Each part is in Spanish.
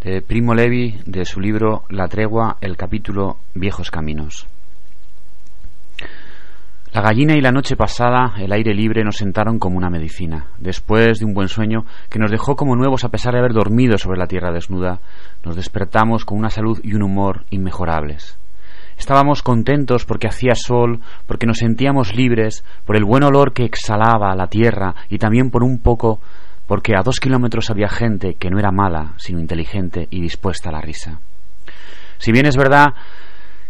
Primo Levi de su libro La tregua, el capítulo Viejos Caminos. La gallina y la noche pasada, el aire libre nos sentaron como una medicina. Después de un buen sueño que nos dejó como nuevos a pesar de haber dormido sobre la tierra desnuda, nos despertamos con una salud y un humor inmejorables. Estábamos contentos porque hacía sol, porque nos sentíamos libres, por el buen olor que exhalaba la tierra y también por un poco porque a dos kilómetros había gente que no era mala, sino inteligente y dispuesta a la risa. Si bien es verdad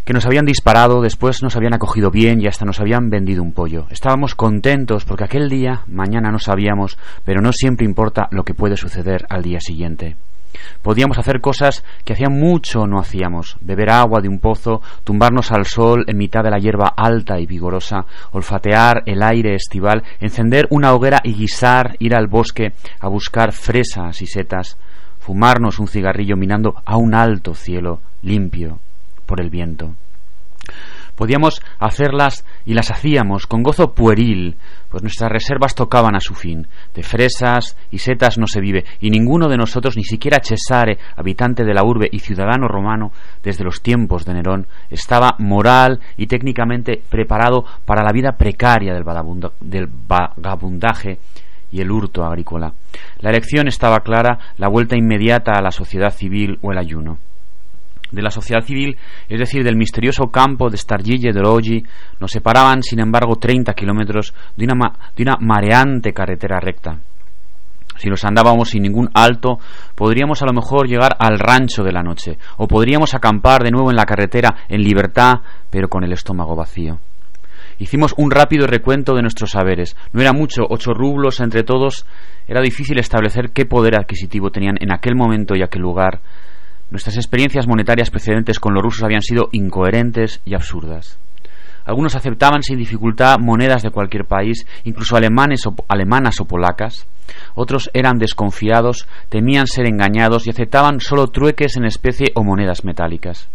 que nos habían disparado, después nos habían acogido bien y hasta nos habían vendido un pollo. Estábamos contentos porque aquel día, mañana no sabíamos, pero no siempre importa lo que puede suceder al día siguiente. Podíamos hacer cosas que hacía mucho no hacíamos, beber agua de un pozo, tumbarnos al sol en mitad de la hierba alta y vigorosa, olfatear el aire estival, encender una hoguera y guisar, ir al bosque a buscar fresas y setas, fumarnos un cigarrillo minando a un alto cielo limpio por el viento. Podíamos hacerlas y las hacíamos con gozo pueril, pues nuestras reservas tocaban a su fin. De fresas y setas no se vive, y ninguno de nosotros, ni siquiera Cesare, habitante de la urbe y ciudadano romano desde los tiempos de Nerón, estaba moral y técnicamente preparado para la vida precaria del, del vagabundaje y el hurto agrícola. La elección estaba clara, la vuelta inmediata a la sociedad civil o el ayuno de la sociedad civil, es decir, del misterioso campo de Stargille de Orogi, nos separaban, sin embargo, 30 kilómetros de una, de una mareante carretera recta. Si nos andábamos sin ningún alto, podríamos a lo mejor llegar al rancho de la noche, o podríamos acampar de nuevo en la carretera en libertad, pero con el estómago vacío. Hicimos un rápido recuento de nuestros saberes. No era mucho, ocho rublos entre todos. Era difícil establecer qué poder adquisitivo tenían en aquel momento y aquel lugar Nuestras experiencias monetarias precedentes con los rusos habían sido incoherentes y absurdas. Algunos aceptaban sin dificultad monedas de cualquier país, incluso alemanes o, alemanas o polacas. Otros eran desconfiados, temían ser engañados y aceptaban solo trueques en especie o monedas metálicas.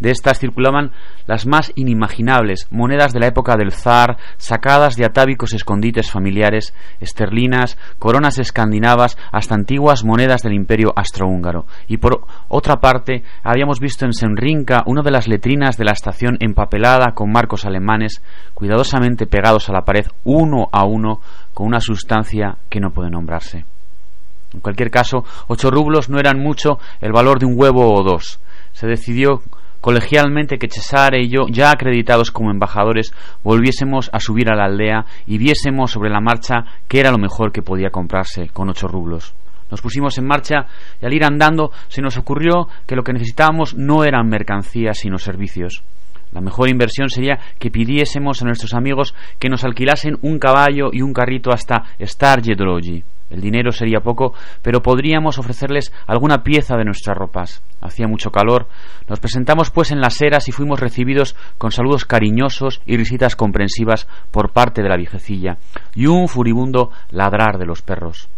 De estas circulaban las más inimaginables monedas de la época del zar, sacadas de atávicos escondites familiares, esterlinas, coronas escandinavas, hasta antiguas monedas del imperio astrohúngaro. Y por otra parte, habíamos visto en Senrinca una de las letrinas de la estación empapelada con marcos alemanes, cuidadosamente pegados a la pared uno a uno con una sustancia que no puede nombrarse. En cualquier caso, ocho rublos no eran mucho el valor de un huevo o dos. Se decidió colegialmente que Cesare y yo, ya acreditados como embajadores, volviésemos a subir a la aldea y viésemos sobre la marcha qué era lo mejor que podía comprarse con ocho rublos. Nos pusimos en marcha y al ir andando se nos ocurrió que lo que necesitábamos no eran mercancías sino servicios. La mejor inversión sería que pidiésemos a nuestros amigos que nos alquilasen un caballo y un carrito hasta Starjedrogi. El dinero sería poco, pero podríamos ofrecerles alguna pieza de nuestras ropas. Hacía mucho calor. Nos presentamos pues en las eras y fuimos recibidos con saludos cariñosos y risitas comprensivas por parte de la viejecilla y un furibundo ladrar de los perros.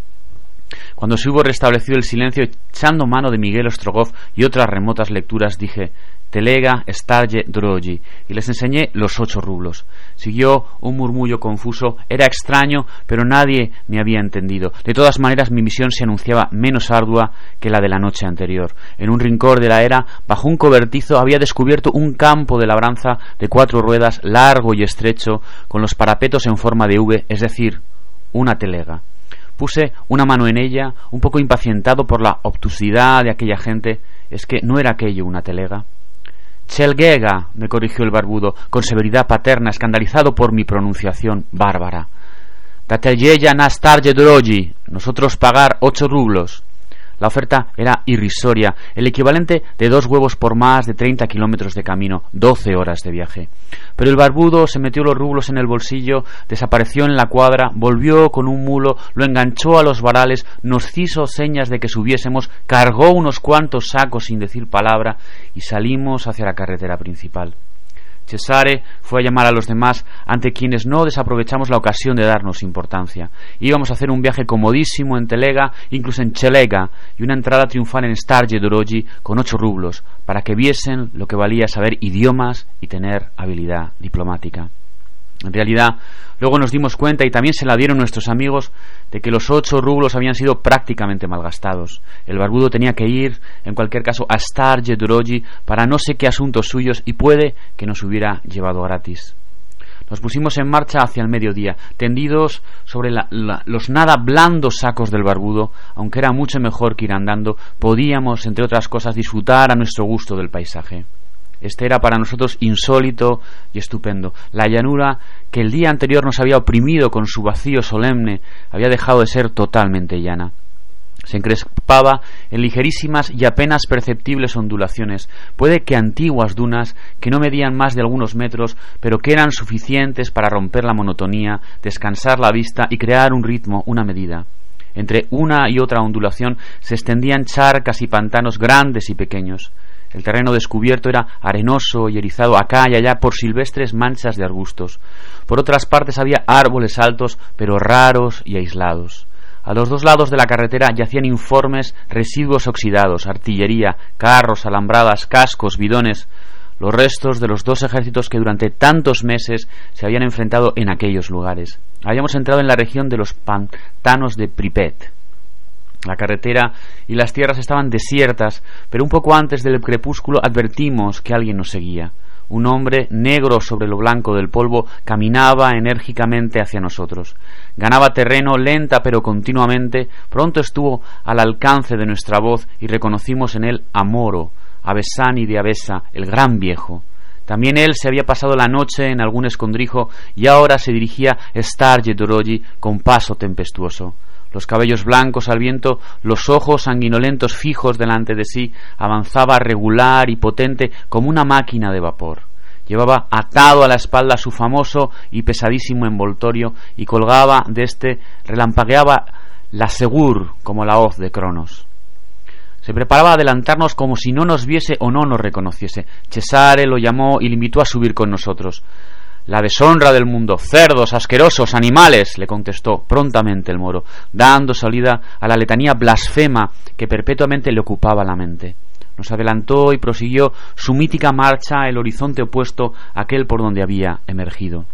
Cuando se hubo restablecido el silencio, echando mano de Miguel Ostrogoff y otras remotas lecturas, dije Telega, Starge, Drogi, y les enseñé los ocho rublos. Siguió un murmullo confuso, era extraño, pero nadie me había entendido. De todas maneras, mi misión se anunciaba menos ardua que la de la noche anterior. En un rincón de la era, bajo un cobertizo, había descubierto un campo de labranza de cuatro ruedas, largo y estrecho, con los parapetos en forma de V, es decir, una telega. Puse una mano en ella, un poco impacientado por la obtusidad de aquella gente. ¿Es que no era aquello una telega? Chelgega, me corrigió el barbudo, con severidad paterna, escandalizado por mi pronunciación bárbara. Dateljeya nastarje drogi, nosotros pagar ocho rublos. La oferta era irrisoria, el equivalente de dos huevos por más de treinta kilómetros de camino, doce horas de viaje. Pero el barbudo se metió los rublos en el bolsillo, desapareció en la cuadra, volvió con un mulo, lo enganchó a los varales, nos hizo señas de que subiésemos, cargó unos cuantos sacos sin decir palabra y salimos hacia la carretera principal. Cesare fue a llamar a los demás, ante quienes no desaprovechamos la ocasión de darnos importancia. Íbamos a hacer un viaje comodísimo en Telega, incluso en Chelega, y una entrada triunfal en Starje Dorogi con ocho rublos, para que viesen lo que valía saber idiomas y tener habilidad diplomática. En realidad, luego nos dimos cuenta, y también se la dieron nuestros amigos, de que los ocho rublos habían sido prácticamente malgastados. El barbudo tenía que ir, en cualquier caso, a Starje Duroji para no sé qué asuntos suyos y puede que nos hubiera llevado gratis. Nos pusimos en marcha hacia el mediodía, tendidos sobre los nada blandos sacos del barbudo, aunque era mucho mejor que ir andando, podíamos, entre otras cosas, disfrutar a nuestro gusto del paisaje. Este era para nosotros insólito y estupendo. La llanura que el día anterior nos había oprimido con su vacío solemne había dejado de ser totalmente llana. Se encrespaba en ligerísimas y apenas perceptibles ondulaciones, puede que antiguas dunas que no medían más de algunos metros, pero que eran suficientes para romper la monotonía, descansar la vista y crear un ritmo, una medida. Entre una y otra ondulación se extendían charcas y pantanos grandes y pequeños. El terreno descubierto era arenoso y erizado acá y allá por silvestres manchas de arbustos. Por otras partes había árboles altos, pero raros y aislados. A los dos lados de la carretera yacían informes residuos oxidados, artillería, carros, alambradas, cascos, bidones, los restos de los dos ejércitos que durante tantos meses se habían enfrentado en aquellos lugares. Habíamos entrado en la región de los pantanos de Pripet. La carretera y las tierras estaban desiertas, pero un poco antes del crepúsculo advertimos que alguien nos seguía. Un hombre negro sobre lo blanco del polvo caminaba enérgicamente hacia nosotros. Ganaba terreno lenta pero continuamente. Pronto estuvo al alcance de nuestra voz y reconocimos en él a Moro, a de Abesa, el gran viejo. También él se había pasado la noche en algún escondrijo y ahora se dirigía a Star con paso tempestuoso los cabellos blancos al viento, los ojos sanguinolentos fijos delante de sí, avanzaba regular y potente como una máquina de vapor. Llevaba atado a la espalda su famoso y pesadísimo envoltorio y colgaba de éste, relampagueaba la Segur como la hoz de Cronos. Se preparaba a adelantarnos como si no nos viese o no nos reconociese. Cesare lo llamó y le invitó a subir con nosotros. La deshonra del mundo, cerdos, asquerosos, animales, le contestó prontamente el moro, dando salida a la letanía blasfema que perpetuamente le ocupaba la mente. Nos adelantó y prosiguió su mítica marcha el horizonte opuesto a aquel por donde había emergido.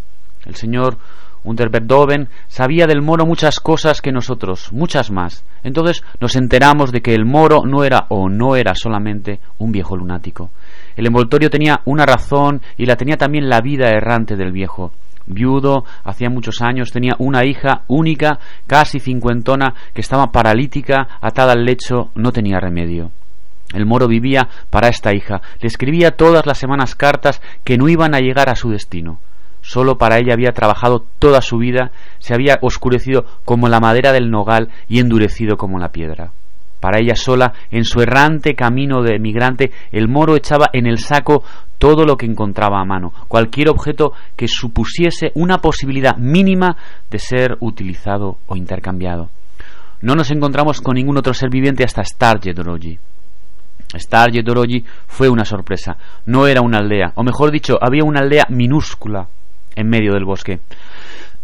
El señor Unterberdoven sabía del moro muchas cosas que nosotros, muchas más. Entonces nos enteramos de que el moro no era o no era solamente un viejo lunático. El envoltorio tenía una razón y la tenía también la vida errante del viejo. Viudo, hacía muchos años, tenía una hija única, casi cincuentona, que estaba paralítica, atada al lecho, no tenía remedio. El moro vivía para esta hija, le escribía todas las semanas cartas que no iban a llegar a su destino. Solo para ella había trabajado toda su vida, se había oscurecido como la madera del nogal y endurecido como la piedra. Para ella sola, en su errante camino de emigrante, el moro echaba en el saco todo lo que encontraba a mano, cualquier objeto que supusiese una posibilidad mínima de ser utilizado o intercambiado. No nos encontramos con ningún otro ser viviente hasta Starje Doroji. Starje Doroji fue una sorpresa. No era una aldea, o mejor dicho, había una aldea minúscula en medio del bosque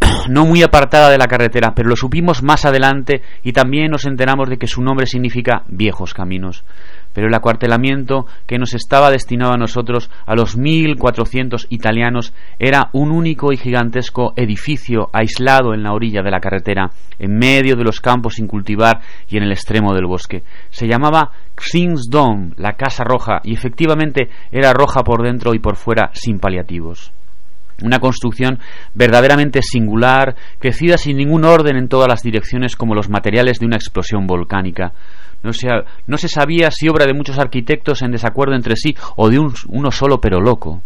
no muy apartada de la carretera, pero lo supimos más adelante y también nos enteramos de que su nombre significa viejos caminos. Pero el acuartelamiento que nos estaba destinado a nosotros, a los mil cuatrocientos italianos, era un único y gigantesco edificio aislado en la orilla de la carretera, en medio de los campos sin cultivar y en el extremo del bosque. Se llamaba Xingsdom, la Casa Roja, y efectivamente era roja por dentro y por fuera sin paliativos. Una construcción verdaderamente singular, crecida sin ningún orden en todas las direcciones como los materiales de una explosión volcánica. No se, sabía si obra de muchos arquitectos en desacuerdo entre sí o de uno solo pero loco.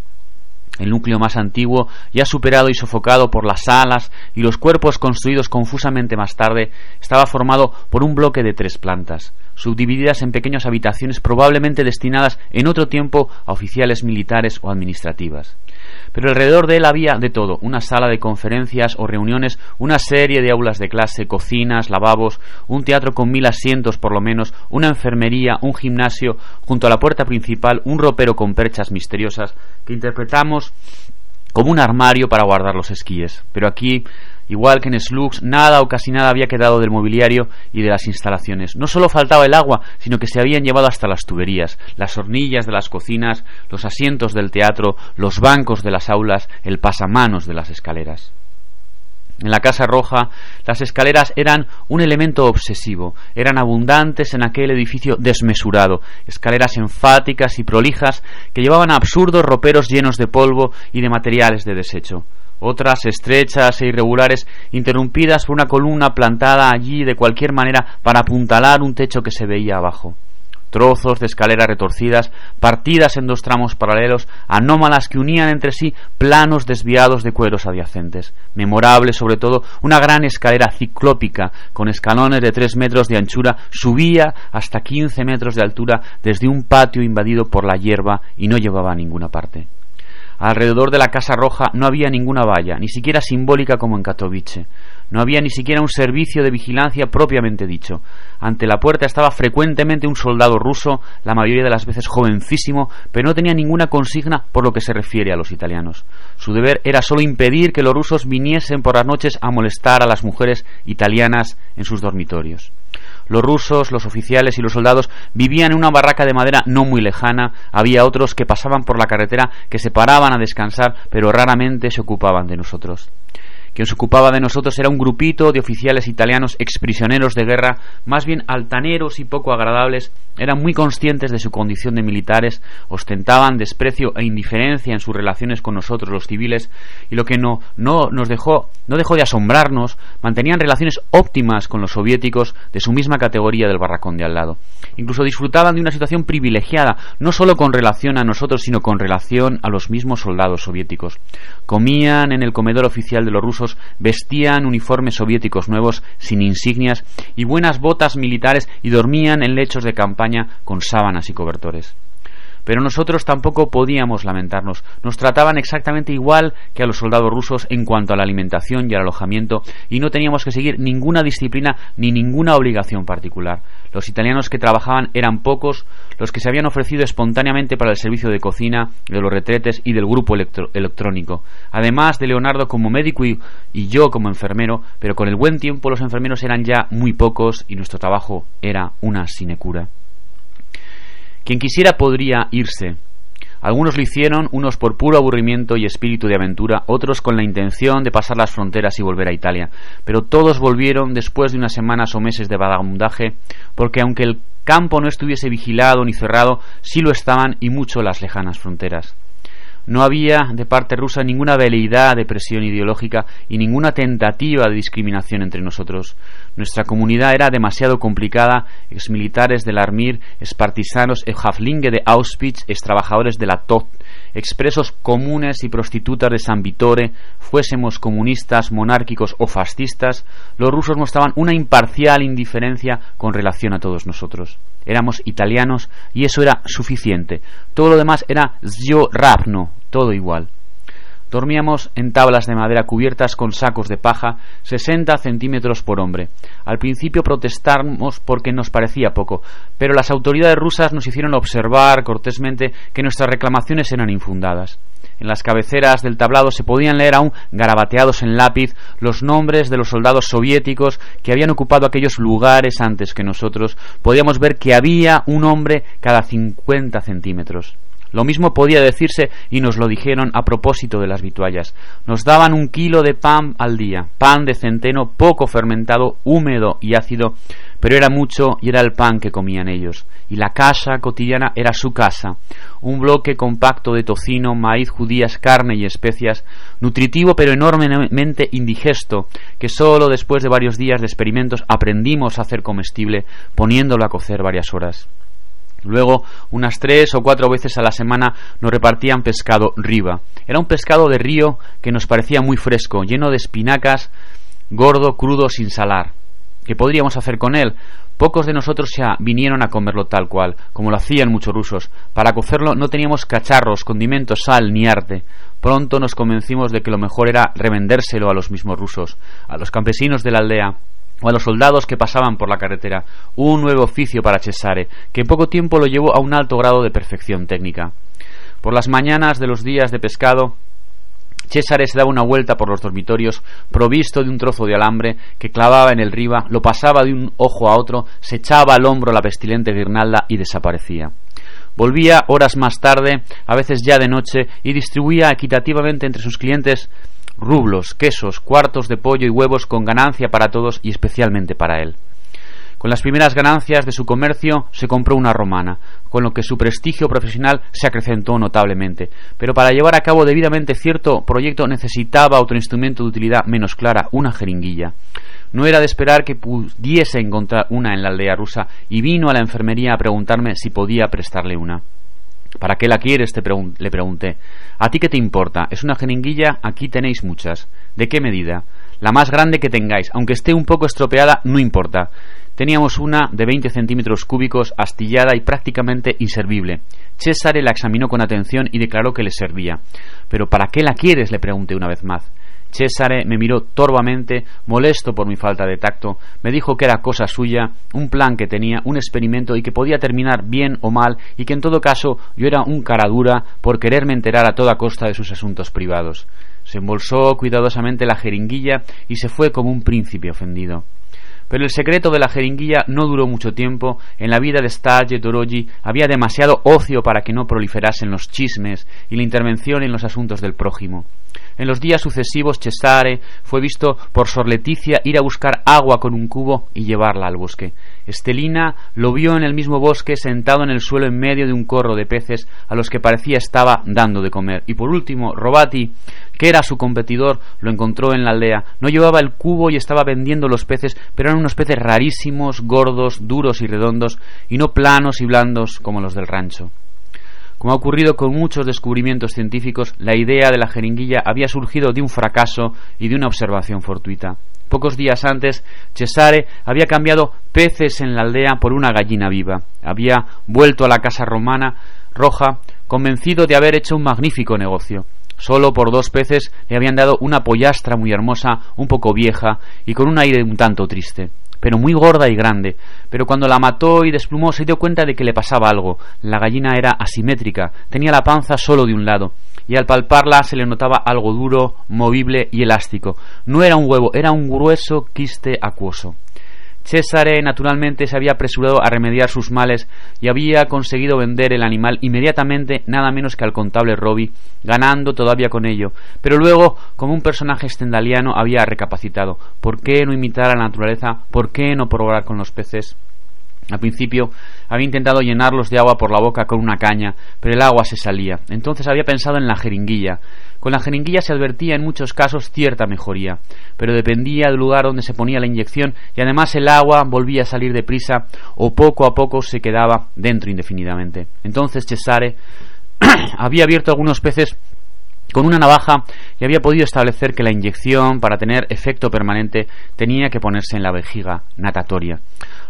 El núcleo más antiguo, ya superado y sofocado por las alas y los cuerpos construidos confusamente más tarde, estaba formado por un bloque de tres plantas, subdivididas en pequeñas habitaciones probablemente destinadas en otro tiempo a oficiales militares o administrativas pero alrededor de él había de todo, una sala de conferencias o reuniones, una serie de aulas de clase, cocinas, lavabos, un teatro con mil asientos por lo menos, una enfermería, un gimnasio, junto a la puerta principal un ropero con perchas misteriosas que interpretamos como un armario para guardar los esquíes. Pero aquí, igual que en Slugs, nada o casi nada había quedado del mobiliario y de las instalaciones. No solo faltaba el agua, sino que se habían llevado hasta las tuberías, las hornillas de las cocinas, los asientos del teatro, los bancos de las aulas, el pasamanos de las escaleras. En la Casa Roja las escaleras eran un elemento obsesivo, eran abundantes en aquel edificio desmesurado, escaleras enfáticas y prolijas que llevaban a absurdos roperos llenos de polvo y de materiales de desecho. Otras estrechas e irregulares, interrumpidas por una columna plantada allí de cualquier manera para apuntalar un techo que se veía abajo trozos de escaleras retorcidas, partidas en dos tramos paralelos, anómalas que unían entre sí planos desviados de cueros adyacentes. Memorable, sobre todo, una gran escalera ciclópica, con escalones de tres metros de anchura, subía hasta quince metros de altura desde un patio invadido por la hierba y no llevaba a ninguna parte. Alrededor de la Casa Roja no había ninguna valla, ni siquiera simbólica como en Katowice. No había ni siquiera un servicio de vigilancia propiamente dicho. Ante la puerta estaba frecuentemente un soldado ruso, la mayoría de las veces jovencísimo, pero no tenía ninguna consigna por lo que se refiere a los italianos. Su deber era solo impedir que los rusos viniesen por las noches a molestar a las mujeres italianas en sus dormitorios. Los rusos, los oficiales y los soldados vivían en una barraca de madera no muy lejana, había otros que pasaban por la carretera que se paraban a descansar, pero raramente se ocupaban de nosotros. Quien se ocupaba de nosotros era un grupito de oficiales italianos exprisioneros de guerra, más bien altaneros y poco agradables, eran muy conscientes de su condición de militares, ostentaban desprecio e indiferencia en sus relaciones con nosotros los civiles, y lo que no, no nos dejó, no dejó de asombrarnos, mantenían relaciones óptimas con los soviéticos de su misma categoría del barracón de al lado. Incluso disfrutaban de una situación privilegiada, no solo con relación a nosotros, sino con relación a los mismos soldados soviéticos. Comían en el comedor oficial de los rusos vestían uniformes soviéticos nuevos sin insignias y buenas botas militares y dormían en lechos de campaña con sábanas y cobertores. Pero nosotros tampoco podíamos lamentarnos. Nos trataban exactamente igual que a los soldados rusos en cuanto a la alimentación y al alojamiento y no teníamos que seguir ninguna disciplina ni ninguna obligación particular. Los italianos que trabajaban eran pocos, los que se habían ofrecido espontáneamente para el servicio de cocina, de los retretes y del grupo electrónico. Además de Leonardo como médico y, yo como enfermero, pero con el buen tiempo los enfermeros eran ya muy pocos y nuestro trabajo era una sinecura. Quien quisiera podría irse. Algunos lo hicieron, unos por puro aburrimiento y espíritu de aventura, otros con la intención de pasar las fronteras y volver a Italia. Pero todos volvieron después de unas semanas o meses de vagabundaje, porque aunque el campo no estuviese vigilado ni cerrado, sí lo estaban y mucho las lejanas fronteras. No había de parte rusa ninguna veleidad de presión ideológica y ninguna tentativa de discriminación entre nosotros. Nuestra comunidad era demasiado complicada, exmilitares del Armir, espartisanos, Haflinge de Auschwitz, trabajadores de la TOT, expresos comunes y prostitutas de San Vitore, fuésemos comunistas, monárquicos o fascistas, los rusos mostraban una imparcial indiferencia con relación a todos nosotros éramos italianos y eso era suficiente. Todo lo demás era zio rapno, todo igual. Dormíamos en tablas de madera cubiertas con sacos de paja, 60 centímetros por hombre. Al principio protestamos porque nos parecía poco, pero las autoridades rusas nos hicieron observar cortésmente que nuestras reclamaciones eran infundadas. En las cabeceras del tablado se podían leer aún garabateados en lápiz los nombres de los soldados soviéticos que habían ocupado aquellos lugares antes que nosotros. Podíamos ver que había un hombre cada 50 centímetros. Lo mismo podía decirse y nos lo dijeron a propósito de las vituallas. Nos daban un kilo de pan al día, pan de centeno poco fermentado, húmedo y ácido, pero era mucho y era el pan que comían ellos. Y la casa cotidiana era su casa, un bloque compacto de tocino, maíz, judías, carne y especias, nutritivo pero enormemente indigesto, que sólo después de varios días de experimentos aprendimos a hacer comestible, poniéndolo a cocer varias horas. Luego, unas tres o cuatro veces a la semana nos repartían pescado riba. Era un pescado de río que nos parecía muy fresco, lleno de espinacas, gordo, crudo, sin salar. ¿Qué podríamos hacer con él? Pocos de nosotros ya vinieron a comerlo tal cual, como lo hacían muchos rusos. Para cocerlo no teníamos cacharros, condimentos, sal ni arte. Pronto nos convencimos de que lo mejor era revendérselo a los mismos rusos, a los campesinos de la aldea, o a los soldados que pasaban por la carretera, un nuevo oficio para Cesare, que en poco tiempo lo llevó a un alto grado de perfección técnica. Por las mañanas de los días de pescado, César se daba una vuelta por los dormitorios, provisto de un trozo de alambre que clavaba en el riba, lo pasaba de un ojo a otro, se echaba al hombro la pestilente guirnalda y desaparecía. Volvía horas más tarde, a veces ya de noche, y distribuía equitativamente entre sus clientes rublos, quesos, cuartos de pollo y huevos con ganancia para todos y especialmente para él. Con las primeras ganancias de su comercio se compró una romana, con lo que su prestigio profesional se acrecentó notablemente. Pero para llevar a cabo debidamente cierto proyecto necesitaba otro instrumento de utilidad menos clara, una jeringuilla. No era de esperar que pudiese encontrar una en la aldea rusa y vino a la enfermería a preguntarme si podía prestarle una. ¿Para qué la quieres? le pregunté. ¿A ti qué te importa? Es una jeringuilla, aquí tenéis muchas. ¿De qué medida? La más grande que tengáis, aunque esté un poco estropeada, no importa. Teníamos una de 20 centímetros cúbicos, astillada y prácticamente inservible. César la examinó con atención y declaró que le servía. ¿Pero para qué la quieres? le pregunté una vez más. César me miró torvamente, molesto por mi falta de tacto, me dijo que era cosa suya, un plan que tenía, un experimento y que podía terminar bien o mal y que en todo caso yo era un cara dura por quererme enterar a toda costa de sus asuntos privados. Se embolsó cuidadosamente la jeringuilla y se fue como un príncipe ofendido. Pero el secreto de la jeringuilla no duró mucho tiempo. En la vida de Stage Dorogi había demasiado ocio para que no proliferasen los chismes y la intervención en los asuntos del prójimo. En los días sucesivos Cesare fue visto por Sor Leticia ir a buscar agua con un cubo y llevarla al bosque. Estelina lo vio en el mismo bosque sentado en el suelo en medio de un corro de peces a los que parecía estaba dando de comer. Y por último, Robati, que era su competidor, lo encontró en la aldea. No llevaba el cubo y estaba vendiendo los peces, pero eran unos peces rarísimos, gordos, duros y redondos, y no planos y blandos como los del rancho. Como ha ocurrido con muchos descubrimientos científicos, la idea de la jeringuilla había surgido de un fracaso y de una observación fortuita. Pocos días antes, Cesare había cambiado peces en la aldea por una gallina viva. Había vuelto a la casa romana roja, convencido de haber hecho un magnífico negocio. Solo por dos peces le habían dado una pollastra muy hermosa, un poco vieja y con un aire un tanto triste, pero muy gorda y grande. Pero cuando la mató y desplumó se dio cuenta de que le pasaba algo. La gallina era asimétrica, tenía la panza solo de un lado y al palparla se le notaba algo duro, movible y elástico. No era un huevo, era un grueso quiste acuoso. Césare naturalmente se había apresurado a remediar sus males y había conseguido vender el animal inmediatamente nada menos que al contable Robbie, ganando todavía con ello. Pero luego, como un personaje estendaliano, había recapacitado. ¿Por qué no imitar a la naturaleza? ¿Por qué no probar con los peces? Al principio había intentado llenarlos de agua por la boca con una caña, pero el agua se salía. Entonces había pensado en la jeringuilla. Con la jeringuilla se advertía en muchos casos cierta mejoría, pero dependía del lugar donde se ponía la inyección y además el agua volvía a salir deprisa o poco a poco se quedaba dentro indefinidamente. Entonces Cesare había abierto algunos peces con una navaja y había podido establecer que la inyección, para tener efecto permanente, tenía que ponerse en la vejiga natatoria.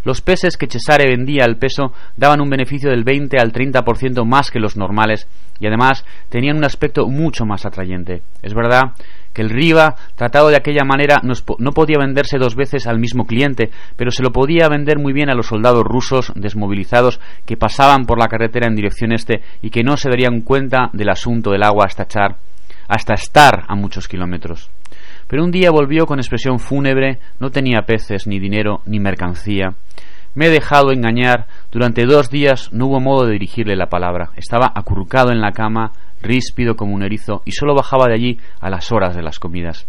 Los peces que Cesare vendía al peso daban un beneficio del 20 al 30% más que los normales y además tenían un aspecto mucho más atrayente. Es verdad que el Riva, tratado de aquella manera, no podía venderse dos veces al mismo cliente, pero se lo podía vender muy bien a los soldados rusos desmovilizados que pasaban por la carretera en dirección este y que no se darían cuenta del asunto del agua hasta, echar, hasta estar a muchos kilómetros. Pero un día volvió con expresión fúnebre, no tenía peces, ni dinero, ni mercancía. Me he dejado engañar. Durante dos días no hubo modo de dirigirle la palabra. Estaba acurrucado en la cama, ríspido como un erizo, y solo bajaba de allí a las horas de las comidas.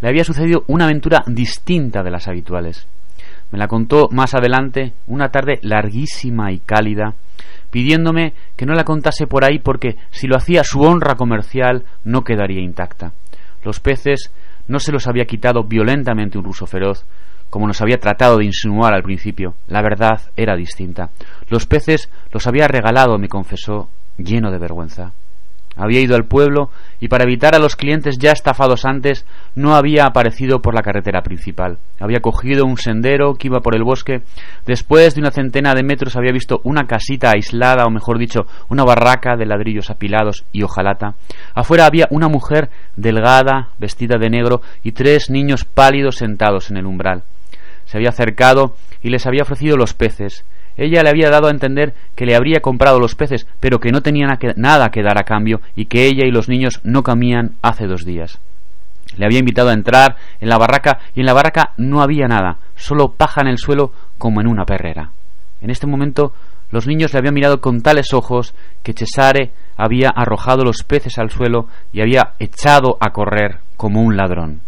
Le había sucedido una aventura distinta de las habituales. Me la contó más adelante, una tarde larguísima y cálida, pidiéndome que no la contase por ahí porque si lo hacía su honra comercial no quedaría intacta. Los peces no se los había quitado violentamente un ruso feroz, como nos había tratado de insinuar al principio. La verdad era distinta. Los peces los había regalado, me confesó, lleno de vergüenza. Había ido al pueblo y para evitar a los clientes ya estafados antes no había aparecido por la carretera principal. Había cogido un sendero que iba por el bosque. Después de una centena de metros había visto una casita aislada, o mejor dicho, una barraca de ladrillos apilados y hojalata. Afuera había una mujer delgada, vestida de negro, y tres niños pálidos sentados en el umbral. se había acercado y les había ofrecido los peces. Ella le había dado a entender que le habría comprado los peces, pero que no tenía nada que dar a cambio y que ella y los niños no comían hace dos días. Le había invitado a entrar en la barraca y en la barraca no había nada, solo paja en el suelo como en una perrera. En este momento los niños le habían mirado con tales ojos que Cesare había arrojado los peces al suelo y había echado a correr como un ladrón.